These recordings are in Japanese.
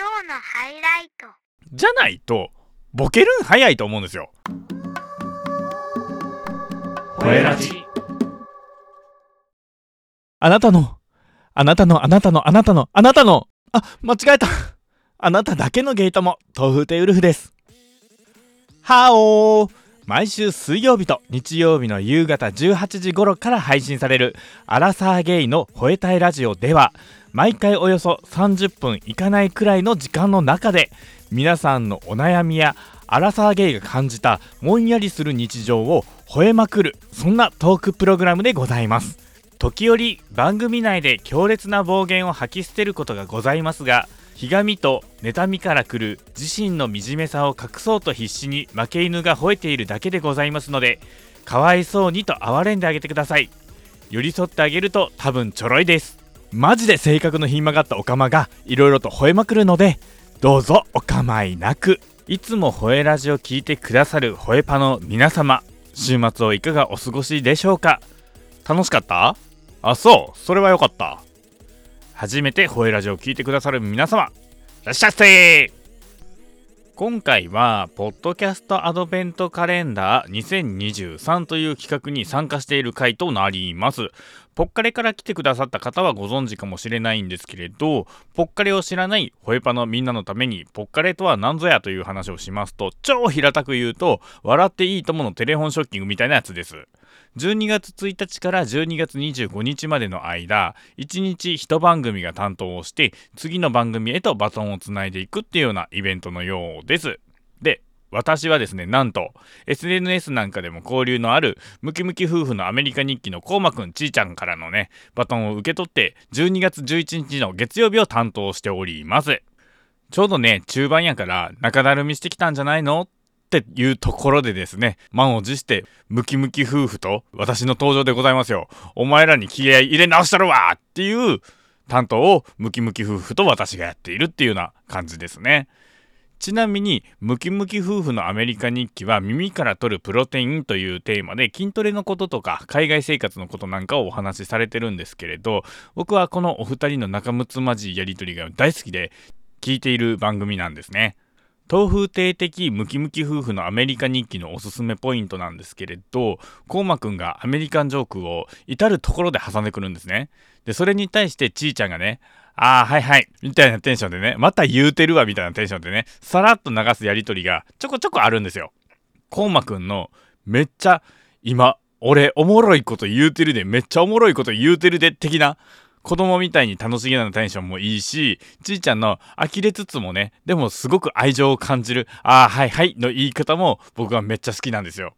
今日のハイライト。じゃないとボケるん早いと思うんですよ。ほえラジあなたのあなたのあなたのあなたのあなたの。あ間違えた。あなただけのゲートも豆腐亭ウルフです。はおー。毎週水曜日と日曜日の夕方18時頃から配信されるアラサーゲイの吠えたいラジオでは毎回およそ30分いかないくらいの時間の中で皆さんのお悩みやアラサーゲイが感じたもんやりする日常を吠えまくるそんなトークプログラムでございます。時折番組内で強烈な暴言を吐き捨てることがございますがひがみと妬みから来る自身の惨めさを隠そうと必死に負け犬が吠えているだけでございますのでかわいそうにと哀れんであげてください。寄り添ってあげると多分ちょろいです。マジで性格のひん曲がったオカマがいろいろと吠えまくるのでどうぞお構いなく。いつも吠えラジを聞いてくださる吠えパの皆様週末をいかがお過ごしでしょうか？楽しかった？あそう。それはよかった。初めて吠えラジオを聞いてくださる皆様いらっしゃいませ。今回はポッドキャストアドベントカレンダー2023という企画に参加している回となります。ポッカレから来てくださった方はご存知かもしれないんですけれどポッカレを知らないホエパのみんなのためにポッカレとは何ぞやという話をしますと超平たく言うと笑っていいとものテレフォンショッキングみたいなやつです。12月1日から12月25日までの間1日1番組が担当をして次の番組へとバトンをつないでいくっていうようなイベントのようです。私はですねなんと SNS なんかでも交流のあるムキムキ夫婦のアメリカ日記のコウマくんちーちゃんからのねバトンを受け取って12月11日の月曜日を担当しておりますちょうどね中盤やから中だるみしてきたんじゃないのっていうところでですね、満を持して、ムキムキ夫婦と私の登場でございますよ。お前らに気合入れ直したるわっていう担当をムキムキ夫婦と私がやっているっていうような感じですね。ちなみに、ムキムキ夫婦のアメリカ日記は耳から取るプロテインというテーマで筋トレのこととか海外生活のことなんかをお話しされてるんですけれど、僕はこのお二人の仲睦まじいやりとりが大好きで聞いている番組なんですね。豆腐亭的ムキムキ夫婦のアメリカ日記のおすすめポイントなんですけれど、コウマくんがアメリカンジョークを至るところで挟んでくるんですね。で、それに対してちーちゃんがね、ああ、はいはい、みたいなテンションでね、また言うてるわ、みたいなテンションでね、さらっと流すやりとりがちょこちょこあるんですよ。コウマくんのめっちゃ今、俺おもろいこと言うてるで、めっちゃおもろいこと言うてるで、的な子供みたいに楽しげなテンションもいいし、ちいちゃんの呆れつつもね、でもすごく愛情を感じる、ああ、はいはいの言い方も僕はめっちゃ好きなんですよ。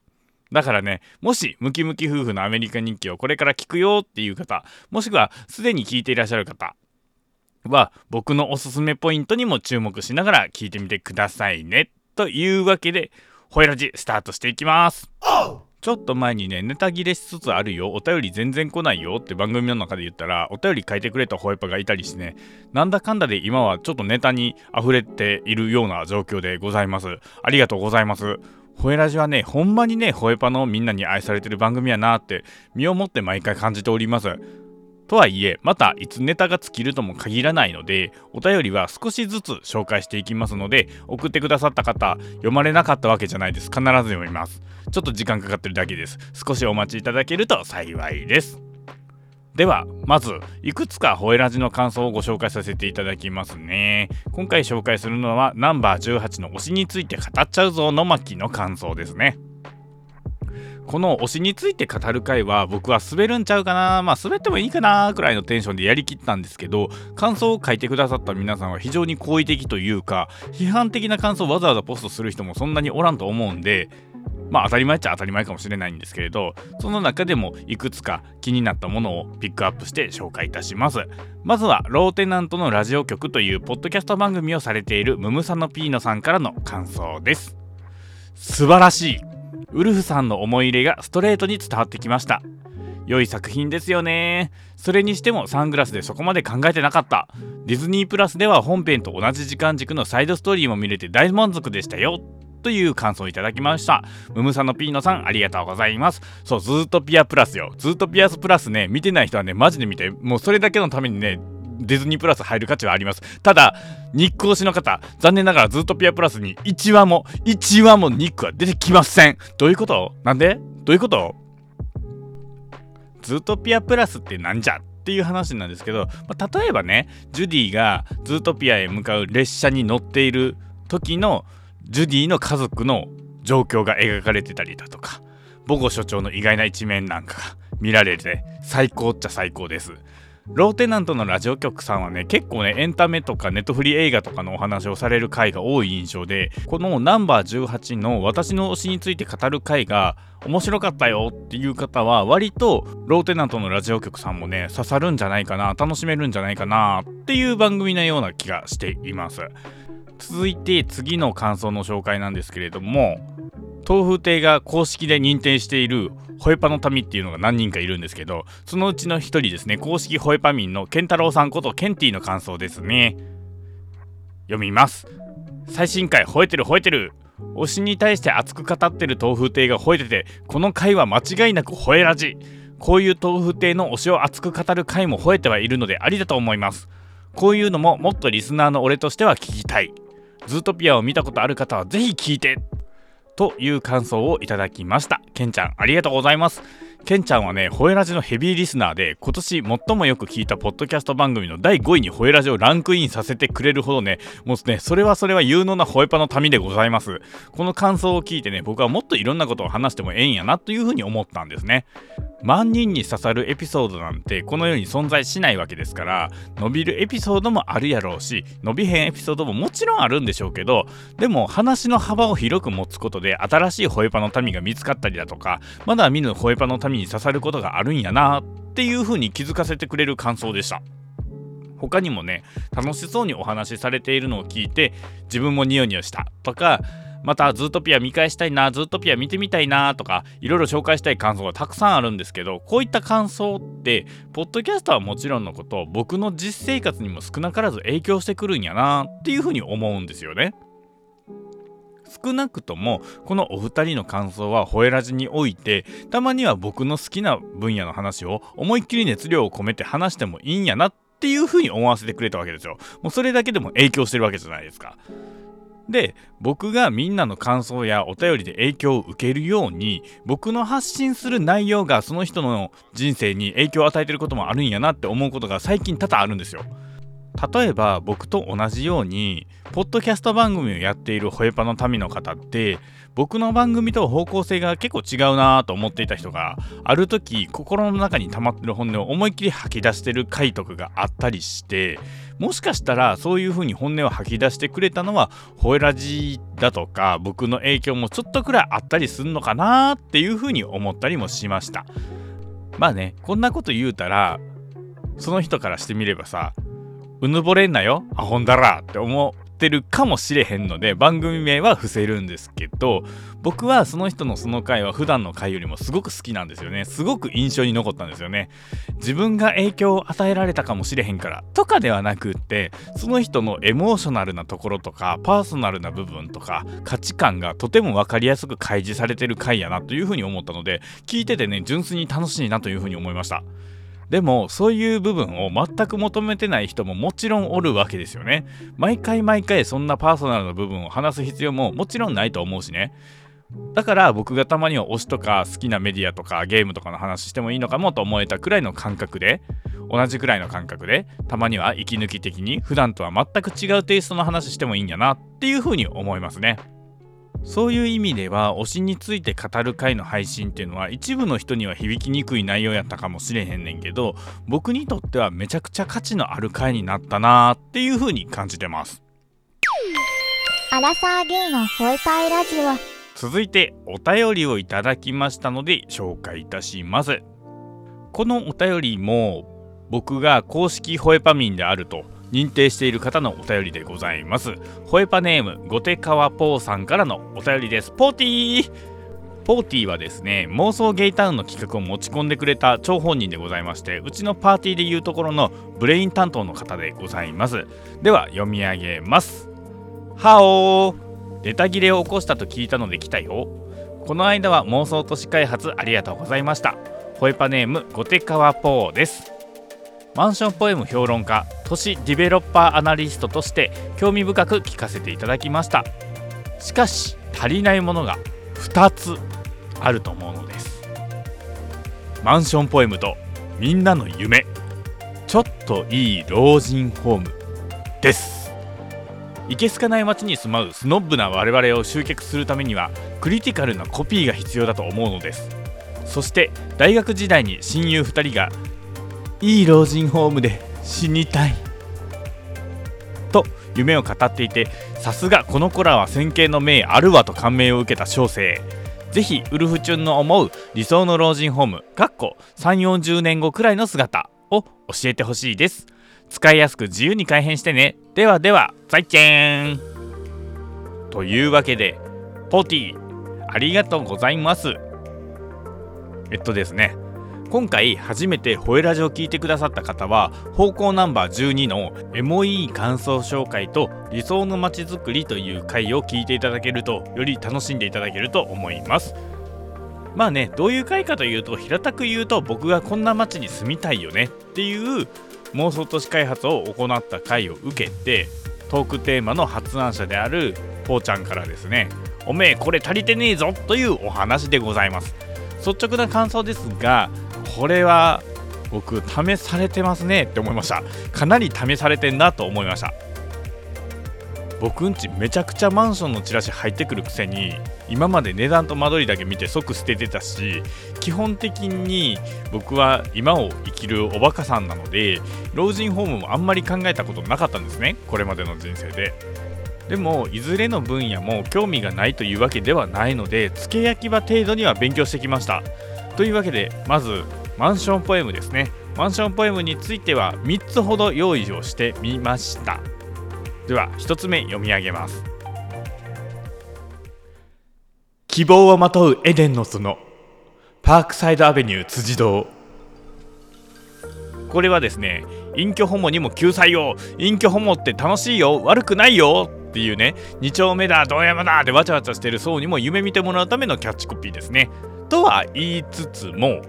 だからね、もしムキムキ夫婦のアメリカ日記をこれから聞くよっていう方、もしくはすでに聞いていらっしゃる方は、僕のおすすめポイントにも注目しながら聞いてみてくださいね。というわけで、ホイラジスタートしていきます。ちょっと前にね、ネタ切れしつつあるよ、お便り全然来ないよって番組の中で言ったら、お便り書いてくれたホエパがいたりしてね、なんだかんだで今はちょっとネタに溢れているような状況でございます。ありがとうございます。ホエラジはね、ほんまにね、ホエパのみんなに愛されてる番組やなって、身をもって毎回感じております。とはいえ、またいつネタが尽きるとも限らないので、お便りは少しずつ紹介していきますので、送ってくださった方、読まれなかったわけじゃないです。必ず読みます。ちょっと時間かかってるだけです。少しお待ちいただけると幸いです。では、まず、いくつかホエラジの感想をご紹介させていただきますね。今回紹介するのは、ナンバー18の推しについて語っちゃうぞの巻の感想ですね。この推しについて語る回は僕は滑るんちゃうかな。まあ滑ってもいいかなくらいのテンションでやりきったんですけど感想を書いてくださった皆さんは非常に好意的というか批判的な感想をわざわざポストする人もそんなにおらんと思うんでまあ当たり前っちゃ当たり前かもしれないんですけれどその中でもいくつか気になったものをピックアップして紹介いたします。まずはローテナントのラジオ局というポッドキャスト番組をされているムムサノピーノさんからの感想です。素晴らしい。ウルフさんの思い入れがストレートに伝わってきました。良い作品ですよね。それにしてもサングラスでそこまで考えてなかった。ディズニープラスでは本編と同じ時間軸のサイドストーリーも見れて大満足でしたよ。という感想をいただきました。ムムサのピーノさんありがとうございます。そうずっとピアプラスよ。ずっとピアスプラスね見てない人はねマジで見て。もうそれだけのためにねディズニープラス入る価値はあります。ただ日光市の方残念ながらズートピアプラスに1話も1話もニックは出てきません。どういうこと？なんで？どういうこと？ズートピアプラスってなんじゃ？っていう話なんですけど、まあ、例えばねジュディがズートピアへ向かう列車に乗っている時のジュディの家族の状況が描かれてたりだとかボゴ署長の意外な一面なんかが見られて最高っちゃ最高です。ローテナントのラジオ局さんはね結構ねエンタメとかネットフリ映画とかのお話をされる回が多い印象でこのナンバー18の私の推しについて語る回が面白かったよっていう方は割とローテナントのラジオ局さんもね刺さるんじゃないかな楽しめるんじゃないかなっていう番組なような気がしています。続いて次の感想の紹介なんですけれども豆腐亭が公式で認定しているホエパの民っていうのが何人かいるんですけどそのうちの一人ですね公式ホエパ民の健太郎さんことケンティの感想ですね。読みます。最新回吠えてる吠えてる。推しに対して熱く語ってる豆腐亭が吠えててこの回は間違いなく吠えラジ。こういう豆腐亭の推しを熱く語る回も吠えてはいるのでありだと思います。こういうのももっとリスナーの俺としては聞きたい。ズートピアを見たことある方はぜひ聞いて。という感想をいただきました。けんちゃん、ありがとうございます。ケンちゃんはね、ホエラジのヘビーリスナーで、今年最もよく聞いたポッドキャスト番組の第5位にホエラジをランクインさせてくれるほどね、もうね、それはそれは有能なホエパの民でございます。この感想を聞いてね、僕はもっといろんなことを話してもええんやなというふうに思ったんですね。万人に刺さるエピソードなんてこの世に存在しないわけですから伸びるエピソードもあるやろうし伸びへんエピソードももちろんあるんでしょうけどでも話の幅を広く持つことで新しいホエパの民が見つかったりだとかまだ見ぬホエパの民に刺さることがあるんやなっていう風に気づかせてくれる感想でした他にもね楽しそうにお話しされているのを聞いて自分もニヤニヤしたとかまたズートピア見返したいなズートピア見てみたいなとかいろいろ紹介したい感想がたくさんあるんですけどこういった感想ってポッドキャストはもちろんのこと僕の実生活にも少なからず影響してくるんやなっていうふうに思うんですよね。少なくともこのお二人の感想はホエラジにおいてたまには僕の好きな分野の話を思いっきり熱量を込めて話してもいいんやなっていうふうに思わせてくれたわけですよ。もうそれだけでも影響してるわけじゃないですか。で僕がみんなの感想やお便りで影響を受けるように僕の発信する内容がその人の人生に影響を与えてることもあるんやなって思うことが最近多々あるんですよ。例えば僕と同じようにポッドキャスト番組をやっているホエパの民の方って僕の番組と方向性が結構違うなと思っていた人がある時心の中に溜まってる本音を思いっきり吐き出してる回とかがあったりしてもしかしたらそういう風に本音を吐き出してくれたのはホエラジだとか僕の影響もちょっとくらいあったりするのかなっていう風に思ったりもしました。まあねこんなこと言うたらその人からしてみればさうぬぼれんなよ。アホンダラって思ってるかもしれへんので番組名は伏せるんですけど僕はその人のその回は普段の回よりもすごく好きなんですよね。すごく印象に残ったんですよね。自分が影響を与えられたかもしれへんから。とかではなくってその人のエモーショナルなところとかパーソナルな部分とか価値観がとても分かりやすく開示されてる回やなというふうに思ったので聞いててね純粋に楽しいなというふうに思いました。でもそういう部分を全く求めてない人ももちろんおるわけですよね毎回毎回そんなパーソナルな部分を話す必要ももちろんないと思うしねだから僕がたまには推しとか好きなメディアとかゲームとかの話してもいいのかもと思えたくらいの感覚で同じくらいの感覚でたまには息抜き的に普段とは全く違うテイストの話してもいいんやなっていうふうに思いますね。そういう意味では推しについて語る回の配信っていうのは一部の人には響きにくい内容やったかもしれへんねんけど僕にとってはめちゃくちゃ価値のある回になったなーっていう風に感じてます。アラサーゲイのホエパイラジオ。続いてお便りをいただきましたので紹介いたします。このお便りも僕が公式ホエパ民であると認定している方のお便りでございます。ホエパネームゴテカワポーさんからのお便りです。ポーティー!ポーティーはですね妄想ゲイタウンの企画を持ち込んでくれた張本人でございましてうちのパーティーでいうところのブレイン担当の方でございます。では読み上げます。ハオー!ネタ切れを起こしたと聞いたので来たよ。この間は妄想都市開発ありがとうございました。ホエパネームゴテカワポーです。マンションポエム評論家都市ディベロッパーアナリストとして興味深く聞かせていただきました。しかし足りないものが2つあると思うのです。マンションポエムとみんなの夢。ちょっといい老人ホームです。いけすかない街に住まうスノッブな我々を集客するためにはクリティカルなコピーが必要だと思うのです。そして大学時代に親友2人がいい老人ホームで死にたい。と夢を語っていてさすがこの子らは先見の明あるわと感銘を受けた小生。ぜひウルフチュンの思う理想の老人ホームかっこ3 4 0年後くらいの姿を教えてほしいです。使いやすく自由に改変してね。ではでは再見。というわけでポティありがとうございます。えっとですね。今回初めてホエラジを聞いてくださった方は方向ナンバー12のエモい感想紹介と理想の街づくりという回を聞いていただけるとより楽しんでいただけると思います。まあねどういう回かというと平たく言うと僕がこんな街に住みたいよねっていう妄想都市開発を行った回を受けてトークテーマの発案者であるぽーちゃんからですねおめえこれ足りてねえぞというお話でございます。率直な感想ですがこれは僕試されてますねって思いました。かなり試されてんなと思いました。僕んちめちゃくちゃマンションのチラシ入ってくるくせに今まで値段と間取りだけ見て即捨ててたし基本的に僕は今を生きるおバカさんなので老人ホームもあんまり考えたことなかったんですねこれまでの人生で。でもいずれの分野も興味がないというわけではないので付け焼き場程度には勉強してきました。というわけでまずマンションポエムですね。マンションポエムについては3つほど用意をしてみました。では1つ目読み上げます。希望をまとうエデンの園パークサイドアベニュー辻堂。これはですね隠居ホモにも救済を隠居ホモって楽しいよ悪くないよっていうね2丁目だ堂山だでわちゃわちゃしてる層にも夢見てもらうためのキャッチコピーですねとは言いつつも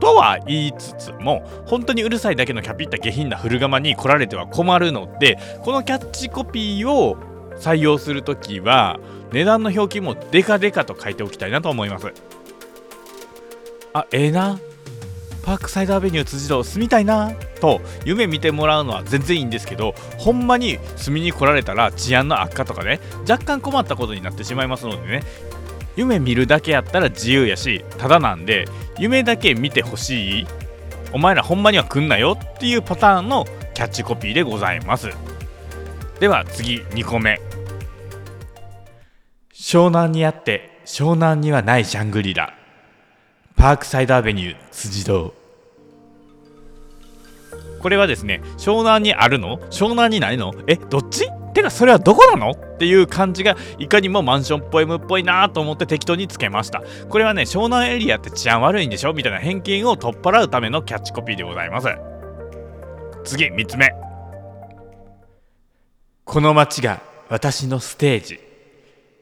とは言いつつも本当にうるさいだけのキャピった下品な古釜に来られては困るのでこのキャッチコピーを採用するときは値段の表記もデカデカと書いておきたいなと思います。あええー、な。パークサイドアベニュー辻堂住みたいなと夢見てもらうのは全然いいんですけどほんまに住みに来られたら治安の悪化とかね若干困ったことになってしまいますのでね夢見るだけやったら自由やしただなんで夢だけ見てほしいお前らほんまには来んなよっていうパターンのキャッチコピーでございます。では次2個目。湘南にあって湘南にはないシャングリラ。パークサイドアベニュー辻堂。これはですね湘南にあるの？湘南にないの？えどっち？てかそれはどこなの？っていう感じがいかにもマンションポエムっぽいなと思って適当につけました。これはね湘南エリアって治安悪いんでしょ？みたいな偏見を取っ払うためのキャッチコピーでございます。次3つ目。この街が私のステージ。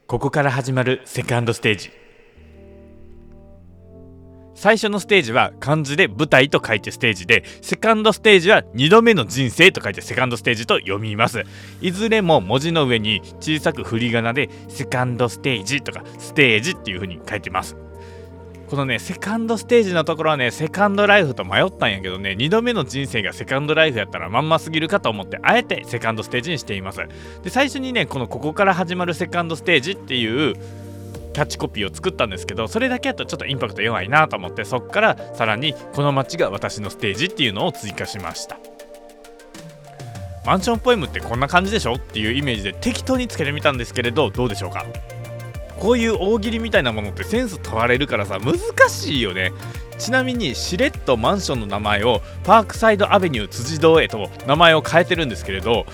ここから始まるセカンドステージ。最初のステージは漢字で舞台と書いてステージでセカンドステージは2度目の人生と書いてセカンドステージと読みます。いずれも文字の上に小さく振り仮名でセカンドステージとかステージっていう風に書いてます。このねセカンドステージのところはねセカンドライフと迷ったんやけどね2度目の人生がセカンドライフやったらまんますぎるかと思ってあえてセカンドステージにしています。で最初にねこのここから始まるセカンドステージっていうキャッチコピーを作ったんですけどそれだけだとちょっとインパクト弱いなと思ってそこからさらにこの街が私のステージっていうのを追加しました。マンションポエムってこんな感じでしょっていうイメージで適当につけてみたんですけれどどうでしょうか？こういう大喜利みたいなものってセンス問われるからさ難しいよね。ちなみにしれっとマンションの名前をパークサイドアベニュー辻堂へと名前を変えてるんですけれど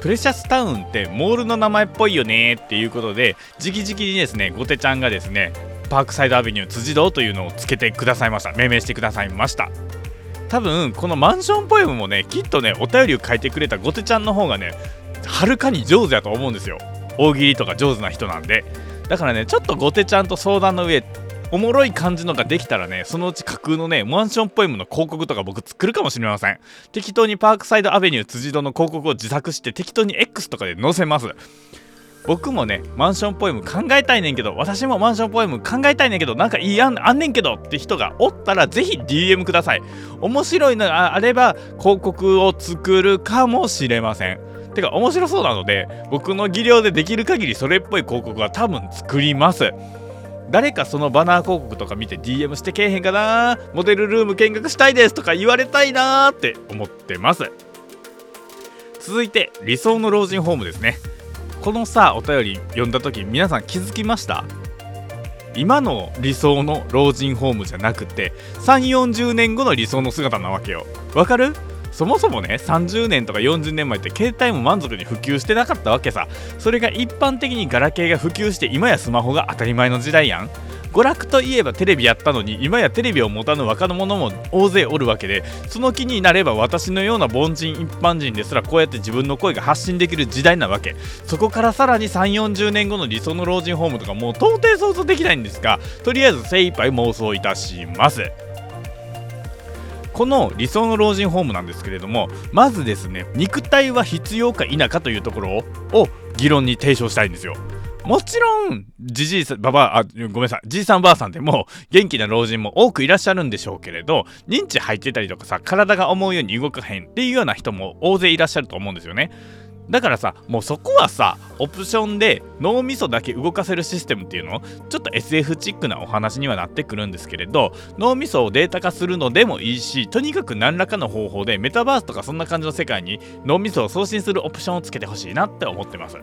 プレシャスタウンってモールの名前っぽいよねっていうことで直々にですねゴテちゃんがですねパークサイドアベニュー辻堂というのをつけてくださいました。命名してくださいました。多分このマンションポエムもねきっとねお便りを書いてくれたゴテちゃんの方がねはるかに上手やと思うんですよ。大喜利とか上手な人なんで。だからねちょっとゴテちゃんと相談の上おもろい感じのができたらねそのうち架空のねマンションポエムの広告とか僕作るかもしれません。適当にパークサイドアベニュー辻堂の広告を自作して適当に X とかで載せます。僕もねマンションポエム考えたいねんけど私もマンションポエム考えたいねんけどなんかいい案あんねんけどって人がおったらぜひ DM ください。面白いのがあれば広告を作るかもしれません。てか面白そうなので僕の技量でできる限りそれっぽい広告は多分作ります。誰かそのバナー広告とか見て DM してけえへんかな？モデルルーム見学したいですとか言われたいなーって思ってます。続いて理想の老人ホームですね。このさお便り読んだ時皆さん気づきました？今の理想の老人ホームじゃなくて3 4 0年後の理想の姿なわけよ。わかる？そもそもね30年とか40年前って携帯も満足に普及してなかったわけさ。それが一般的にガラケーが普及して今やスマホが当たり前の時代やん。娯楽といえばテレビやったのに今やテレビを持たぬ若者も大勢おるわけでその気になれば私のような凡人一般人ですらこうやって自分の声が発信できる時代なわけ。そこからさらに3 4 0年後の理想の老人ホームとかもう到底想像できないんですがとりあえず精一杯妄想いたします。この理想の老人ホームなんですけれどもまずですね肉体は必要か否かというところを議論に提唱したいんですよ。もちろんじじいさんばばあごめんなさいじいさんばあさんでも元気な老人も多くいらっしゃるんでしょうけれど認知入ってたりとかさ体が思うように動かへんっていうような人も大勢いらっしゃると思うんですよね。だからさもうそこはさオプションで脳みそだけ動かせるシステムっていうの？ちょっと SF チックなお話にはなってくるんですけれど脳みそをデータ化するのでもいいしとにかく何らかの方法でメタバースとかそんな感じの世界に脳みそを送信するオプションをつけてほしいなって思ってます。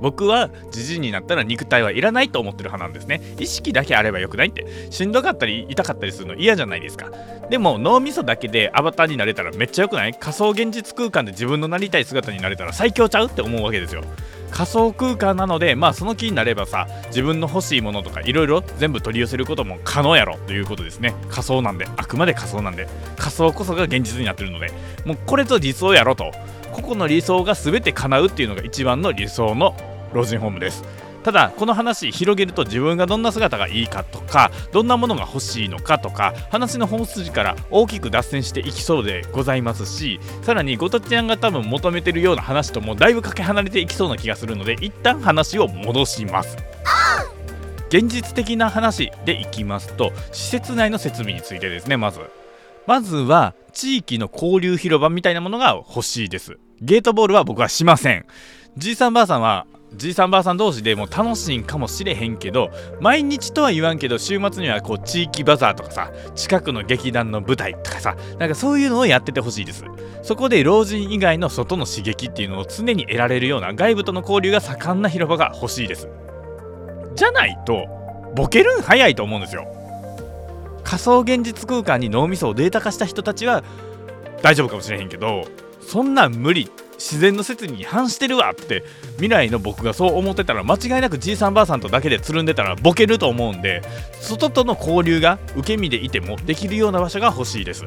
僕はじじいになったら肉体はいらないと思ってる派なんですね。意識だけあればよくないって。しんどかったり痛かったりするの嫌じゃないですか。でも脳みそだけでアバターになれたらめっちゃよくない？仮想現実空間で自分のなりたい姿になれたら最強ちゃうって思うわけですよ。仮想空間なのでまあその気になればさ自分の欲しいものとかいろいろ全部取り寄せることも可能やろということですね。仮想なんで。あくまで仮想なんで。仮想こそが現実になってるので。もうこれぞ理想やろと。個々の理想が全て叶うっていうのが一番の理想の老人ホームです。ただこの話広げると自分がどんな姿がいいかとかどんなものが欲しいのかとか話の本筋から大きく脱線していきそうでございますしさらにゴトちゃんが多分求めてるような話ともだいぶかけ離れていきそうな気がするので一旦話を戻します。現実的な話でいきますと施設内の設備についてですねまず。まずは地域の交流広場みたいなものが欲しいです。ゲートボールは僕はしません。じいさんばあさんはじいさんばあさん同士でも楽しいんかもしれへんけど毎日とは言わんけど週末にはこう地域バザーとかさ近くの劇団の舞台とかさなんかそういうのをやっててほしいです。そこで老人以外の外の刺激っていうのを常に得られるような外部との交流が盛んな広場が欲しいです。じゃないとボケるん早いと思うんですよ。仮想現実空間に脳みそをデータ化した人たちは大丈夫かもしれへんけどそんなん無理自然の説に違反してるわって未来の僕がそう思ってたら間違いなくじいさんばあさんとだけでつるんでたらボケると思うんで外との交流が受け身でいてもできるような場所が欲しいです。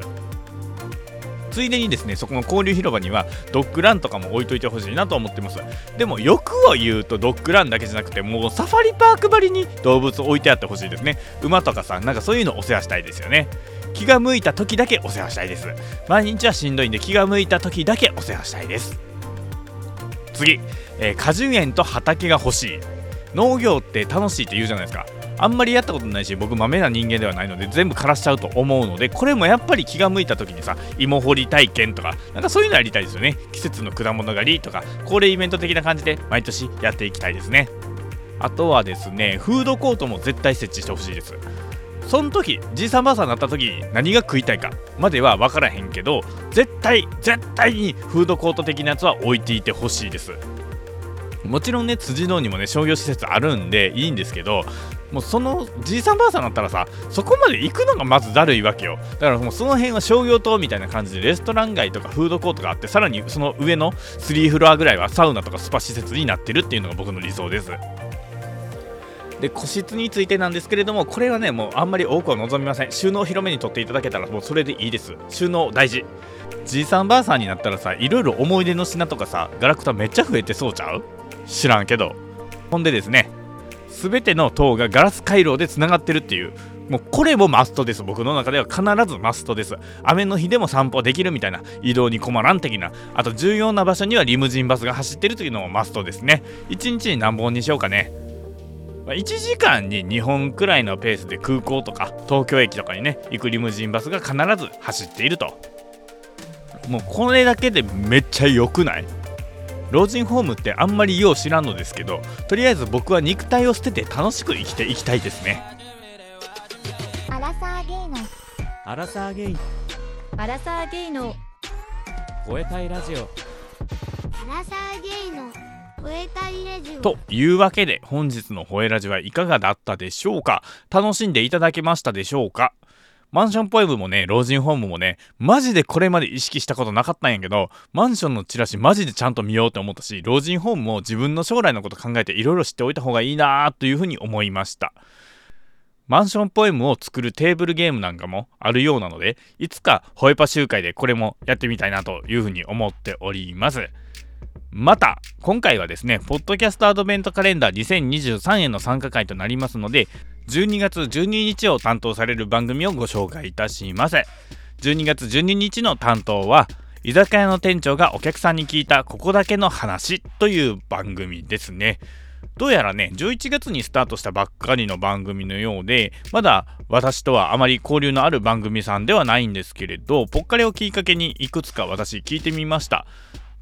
ついでにですねそこの交流広場にはドッグランとかも置いといてほしいなと思ってます。でも欲を言うとドッグランだけじゃなくてもうサファリパークばりに動物置いてあってほしいですね。馬とかさなんかそういうのお世話したいですよね。気が向いた時だけお世話したいです。毎日はしんどいんで気が向いた時だけお世話したいです。次、えー、果樹園と畑が欲しい。農業って楽しいって言うじゃないですか。あんまりやったことないし僕豆な人間ではないので全部枯らしちゃうと思うのでこれもやっぱり気が向いた時にさ芋掘り体験とかなんかそういうのやりたいですよね。季節の果物狩りとか恒例イベント的な感じで毎年やっていきたいですね。あとはですねフードコートも絶対設置してほしいです。その時じいさんばあさんになった時に何が食いたいかまでは分からへんけど絶対絶対にフードコート的なやつは置いていてほしいです。もちろんね辻堂にもね商業施設あるんでいいんですけどもうそのじいさんばあさんだったらさそこまで行くのがまずだるいわけよ。だからもうその辺は商業棟みたいな感じでレストラン街とかフードコートがあってさらにその上の3フロアぐらいはサウナとかスパ施設になってるっていうのが僕の理想です。で個室についてなんですけれどもこれはねもうあんまり多くは望みません。収納広めに取っていただけたらもうそれでいいです。収納大事。じいさんばあさんになったらさいろいろ思い出の品とかさガラクタめっちゃ増えてそうちゃう？知らんけど。ほんでですね全ての塔がガラス回廊でつながってるっていう。もうこれもマストです。僕の中では必ずマストです。雨の日でも散歩できるみたいな移動に困らん的な。あと重要な場所にはリムジンバスが走ってるというのもマストですね。1日に何本にしようかね。1時間に2本くらいのペースで空港とか東京駅とかにね行くリムジンバスが必ず走っていると。もうこれだけでめっちゃ良くない？老人ホームってあんまりよう知らんのですけどとりあえず僕は肉体を捨てて楽しく生きていきたいですね。アラサーゲイの。アラサーゲイ。アラサーゲイの。吠えたいラジオ。アラサーゲイの。吠えたいレジオ。というわけで本日のホエラジはいかがだったでしょうか？楽しんでいただけましたでしょうか？マンションポエムもね、老人ホームもね、マジでこれまで意識したことなかったんやけど、マンションのチラシマジでちゃんと見ようって思ったし、老人ホームも自分の将来のこと考えていろいろ知っておいた方がいいなというふうに思いました。マンションポエムを作るテーブルゲームなんかもあるようなので、いつかホエパ集会でこれもやってみたいなというふうに思っております。また、今回はですね、ポッドキャストアドベントカレンダー2023への参加会となりますので、12月12日を担当される番組をご紹介いたします。12月12日の担当は、居酒屋の店長がお客さんに聞いたここだけの話という番組ですね。どうやらね、11月にスタートしたばっかりの番組のようで、まだ私とはあまり交流のある番組さんではないんですけれど、ポッカレをきっかけにいくつか私聞いてみました。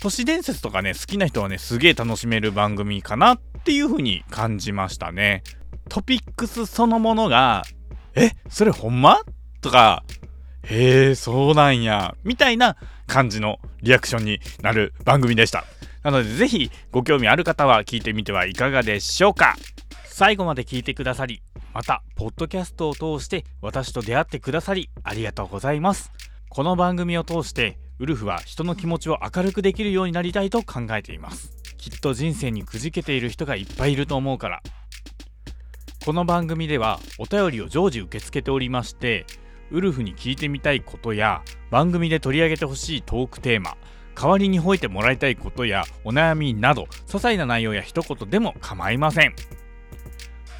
都市伝説とかね、好きな人はね、すげえ楽しめる番組かなっていう風に感じましたね。トピックスそのものが、え、それほんま？とか、へえ、そうなんや、みたいな感じのリアクションになる番組でした。なので、ぜひご興味ある方は聞いてみてはいかがでしょうか。最後まで聞いてくださり、また、ポッドキャストを通して私と出会ってくださり、ありがとうございます。この番組を通して、ウルフは人の気持ちを明るくできるようになりたいと考えています。きっと人生にくじけている人がいっぱいいると思うから。この番組ではお便りを常時受け付けておりまして、ウルフに聞いてみたいことや番組で取り上げてほしいトークテーマ、代わりに吠えてもらいたいことやお悩みなど、些細な内容や一言でも構いません。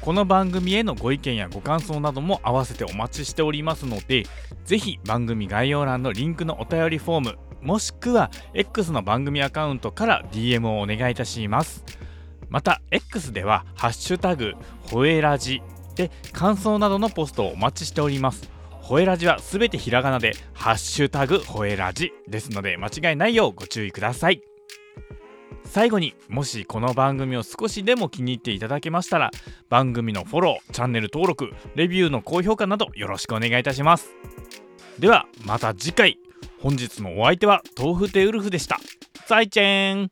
この番組へのご意見やご感想なども合わせてお待ちしておりますので、ぜひ番組概要欄のリンクのお便りフォーム、もしくは X の番組アカウントから DM をお願いいたします。また X では「ハッシュタグほえラジ」で感想などのポストをお待ちしております。ほえラジはすべてひらがなで「ハッシュタグほえラジ」ですので間違いないようご注意ください。最後にもしこの番組を少しでも気に入っていただけましたら番組のフォローチャンネル登録レビューの高評価などよろしくお願いいたします。ではまた次回。本日のお相手は豆腐テウルフでした。再见